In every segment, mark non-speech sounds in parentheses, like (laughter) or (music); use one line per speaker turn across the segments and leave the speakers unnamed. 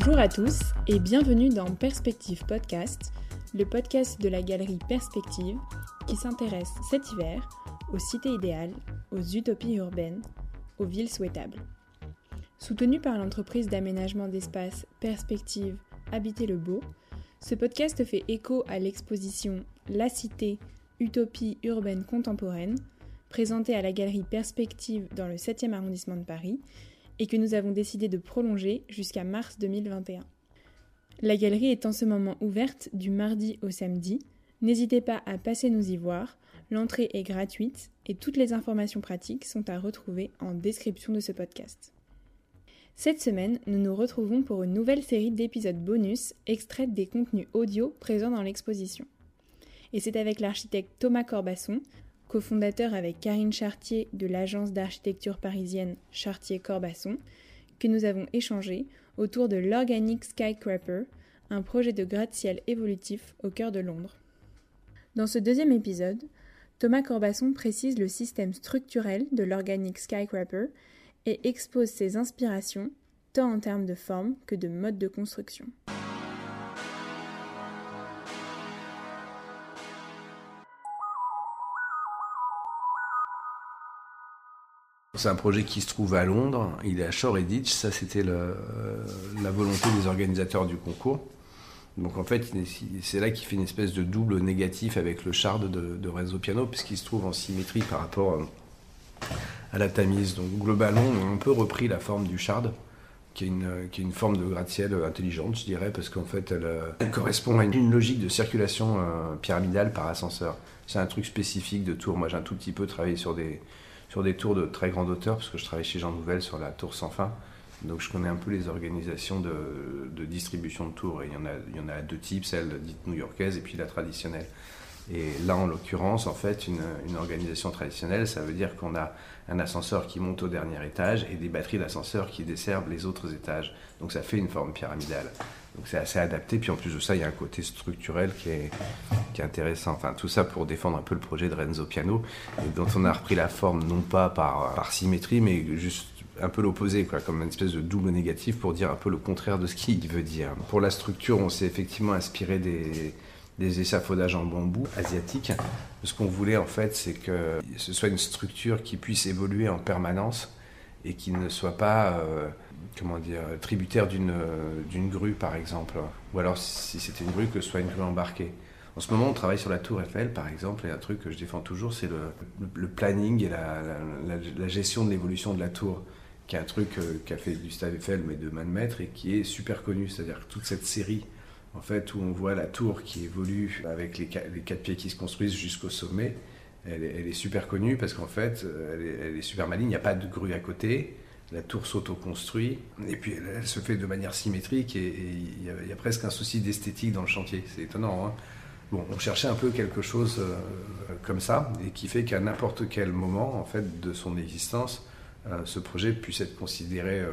Bonjour à tous et bienvenue dans Perspective Podcast, le podcast de la galerie Perspective qui s'intéresse cet hiver aux cités idéales, aux utopies urbaines, aux villes souhaitables. Soutenu par l'entreprise d'aménagement d'espace Perspective Habiter le Beau, ce podcast fait écho à l'exposition La Cité, Utopie urbaine contemporaine, présentée à la galerie Perspective dans le 7e arrondissement de Paris et que nous avons décidé de prolonger jusqu'à mars 2021. La galerie est en ce moment ouverte du mardi au samedi. N'hésitez pas à passer nous y voir. L'entrée est gratuite et toutes les informations pratiques sont à retrouver en description de ce podcast. Cette semaine, nous nous retrouvons pour une nouvelle série d'épisodes bonus extraits des contenus audio présents dans l'exposition. Et c'est avec l'architecte Thomas Corbasson, cofondateur avec Karine Chartier de l'agence d'architecture parisienne Chartier-Corbasson, que nous avons échangé autour de l'Organic Skycrapper, un projet de gratte-ciel évolutif au cœur de Londres. Dans ce deuxième épisode, Thomas Corbasson précise le système structurel de l'Organic Skycrapper et expose ses inspirations tant en termes de forme que de mode de construction.
C'est un projet qui se trouve à Londres, il est à Shoreditch, ça c'était la volonté des organisateurs du concours. Donc en fait, c'est là qu'il fait une espèce de double négatif avec le shard de, de Renzo Piano, puisqu'il se trouve en symétrie par rapport euh, à la Tamise. Donc globalement, on a un peu repris la forme du shard, qui est une, forme de gratte-ciel intelligente, je dirais, parce qu'en fait, elle, euh, correspond à une logique de circulation euh, pyramidale par ascenseur. C'est un truc spécifique de tour. Moi, j'ai un tout petit peu travaillé sur des, sur des tours de très grande hauteur, parce que je travaille chez Jean Nouvel sur la tour sans fin. Donc je connais un peu les organisations de, distribution de tours. Et il y, en a, deux types, celle dite new-yorkaise et puis la traditionnelle. Et là, en l'occurrence, en fait, une, une, organisation traditionnelle, ça veut dire qu'on a un ascenseur qui monte au dernier étage et des batteries d'ascenseurs qui desservent les autres étages. Donc ça fait une forme pyramidale. Donc c'est assez adapté. Puis en plus de ça, il y a un côté structurel qui est, intéressant. Enfin, tout ça pour défendre un peu le projet de Renzo Piano, dont on a repris la forme non pas par, par symétrie, mais juste un peu l'opposé, quoi, comme une espèce de double négatif pour dire un peu le contraire de ce qu'il veut dire. Pour la structure, on s'est effectivement inspiré des, des échafaudages en bambou asiatiques. Ce qu'on voulait en fait, c'est que ce soit une structure qui puisse évoluer en permanence et qui ne soit pas, euh, comment dire, tributaire d'une d'une grue par exemple. Ou alors si c'était une grue, que ce soit une grue embarquée. En ce moment, on travaille sur la tour Eiffel, par exemple, et un truc que je défends toujours, c'est le, le, planning et la, la, gestion de l'évolution de la tour qui est un truc euh, qu'a fait Gustave Eiffel, mais de main de maître, et qui est super connu. C'est-à-dire toute cette série, en fait, où on voit la tour qui évolue avec les, les quatre pieds qui se construisent jusqu'au sommet, elle est, super connue parce qu'en fait, elle est, elle est, super maligne. Il n'y a pas de grue à côté. La tour s'auto-construit. Et puis, elle, se fait de manière symétrique. Et, il, y a, presque un souci d'esthétique dans le chantier. C'est étonnant. Hein Bon, on cherchait un peu quelque chose euh, comme ça, et qui fait qu'à n'importe quel moment, en fait, de son existence, euh, ce projet puisse être considéré, euh,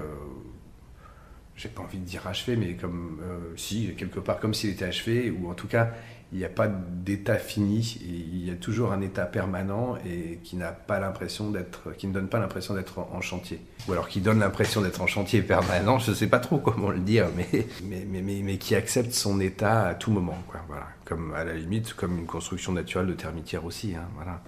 j'ai pas envie de dire achevé, mais comme si, quelque part, comme s'il était achevé, ou en tout cas, il n'y a pas d'état fini, il y a toujours un état permanent et qui n'a pas l'impression d'être, ne donne pas l'impression d'être en, chantier. Ou alors qui donne l'impression d'être en chantier permanent, je ne sais pas trop comment le dire, mais, qui accepte son état à tout moment, voilà. Comme à la limite, comme une construction naturelle de termitière aussi, hein, voilà.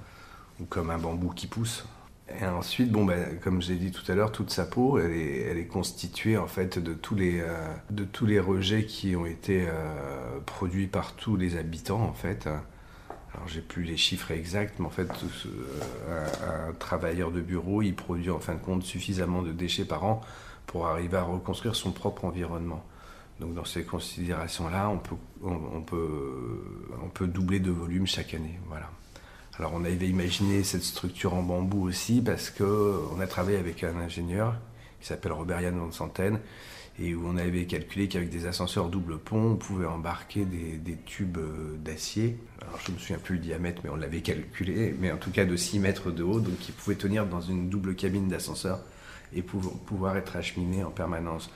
Ou comme un bambou qui pousse. Et ensuite, bon, ben, comme j'ai dit tout à l'heure, toute sa peau, elle est, constituée en fait de tous les, euh, de tous les rejets qui ont été euh, produits par tous les habitants en fait. Alors j'ai plus les chiffres exacts, mais en fait, euh, un, travailleur de bureau, il produit en fin de compte suffisamment de déchets par an pour arriver à reconstruire son propre environnement. Donc dans ces considérations-là, on, peut, on peut doubler de volume chaque année. Voilà. Alors on avait imaginé cette structure en bambou aussi parce qu'on a travaillé avec un ingénieur qui s'appelle Robert Yann Van et où on avait calculé qu'avec des ascenseurs double pont, on pouvait embarquer des, tubes d'acier. Alors je ne me souviens plus le diamètre, mais on l'avait calculé, mais en tout cas de 6 mètres de haut, donc qui pouvaient tenir dans une double cabine d'ascenseur et pouvoir être acheminés en permanence.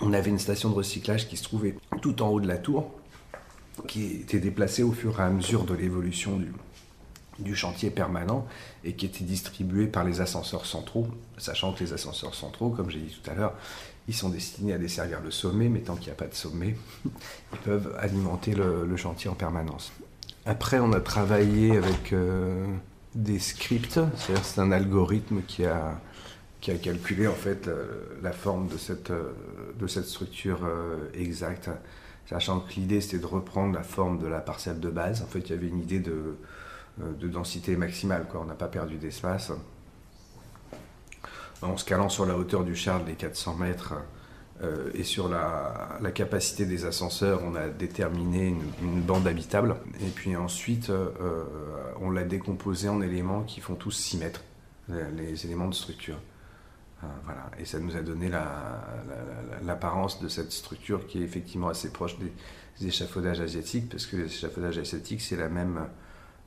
On avait une station de recyclage qui se trouvait tout en haut de la tour, qui était déplacée au fur et à mesure de l'évolution du, du chantier permanent et qui était distribué par les ascenseurs centraux, sachant que les ascenseurs centraux, comme j'ai dit tout à l'heure, ils sont destinés à desservir le sommet, mais tant qu'il n'y a pas de sommet, (laughs) ils peuvent alimenter le, chantier en permanence. Après, on a travaillé avec euh, des scripts, c'est-à-dire c'est un algorithme qui a, qui a calculé en fait la forme de cette, euh, de cette structure euh, exacte, sachant que l'idée c'était de reprendre la forme de la parcelle de base. En fait, il y avait une idée de, de densité maximale, quoi. on n'a pas perdu d'espace en se calant sur la hauteur du Charles des 400 mètres euh, et sur la, capacité des ascenseurs, on a déterminé une, bande habitable. Et puis ensuite, euh, on l'a décomposé en éléments qui font tous 6 mètres, les, éléments de structure. Euh, voilà. Et ça nous a donné l'apparence de cette structure qui est effectivement assez proche des, échafaudages asiatiques, parce que les échafaudages asiatiques, c'est la même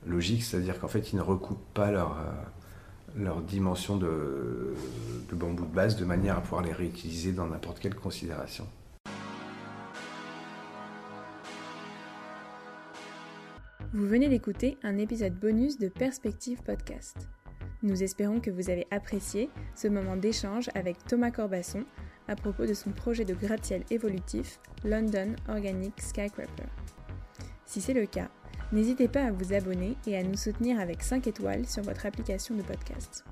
logique, c'est-à-dire qu'en fait, ils ne recoupent pas leur leur dimension de, bambou de base de manière à pouvoir les réutiliser dans n'importe quelle considération.
Vous venez d'écouter un épisode bonus de Perspective Podcast. Nous espérons que vous avez apprécié ce moment d'échange avec Thomas Corbasson à propos de son projet de gratte-ciel évolutif London Organic Skycraper. Si c'est le cas, N'hésitez pas à vous abonner et à nous soutenir avec 5 étoiles sur votre application de podcast.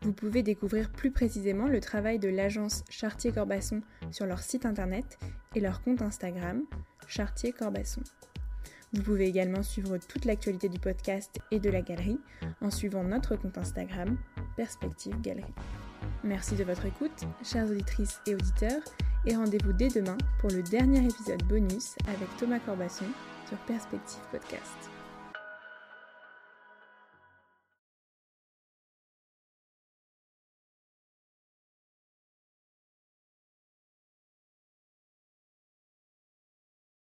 Vous pouvez découvrir plus précisément le travail de l'agence Chartier-Corbasson sur leur site internet et leur compte Instagram, Chartier-Corbasson. Vous pouvez également suivre toute l'actualité du podcast et de la galerie en suivant notre compte Instagram, Perspective Galerie. Merci de votre écoute, chères auditrices et auditeurs, et rendez-vous dès demain pour le dernier épisode bonus avec Thomas Corbasson sur Perspective Podcast.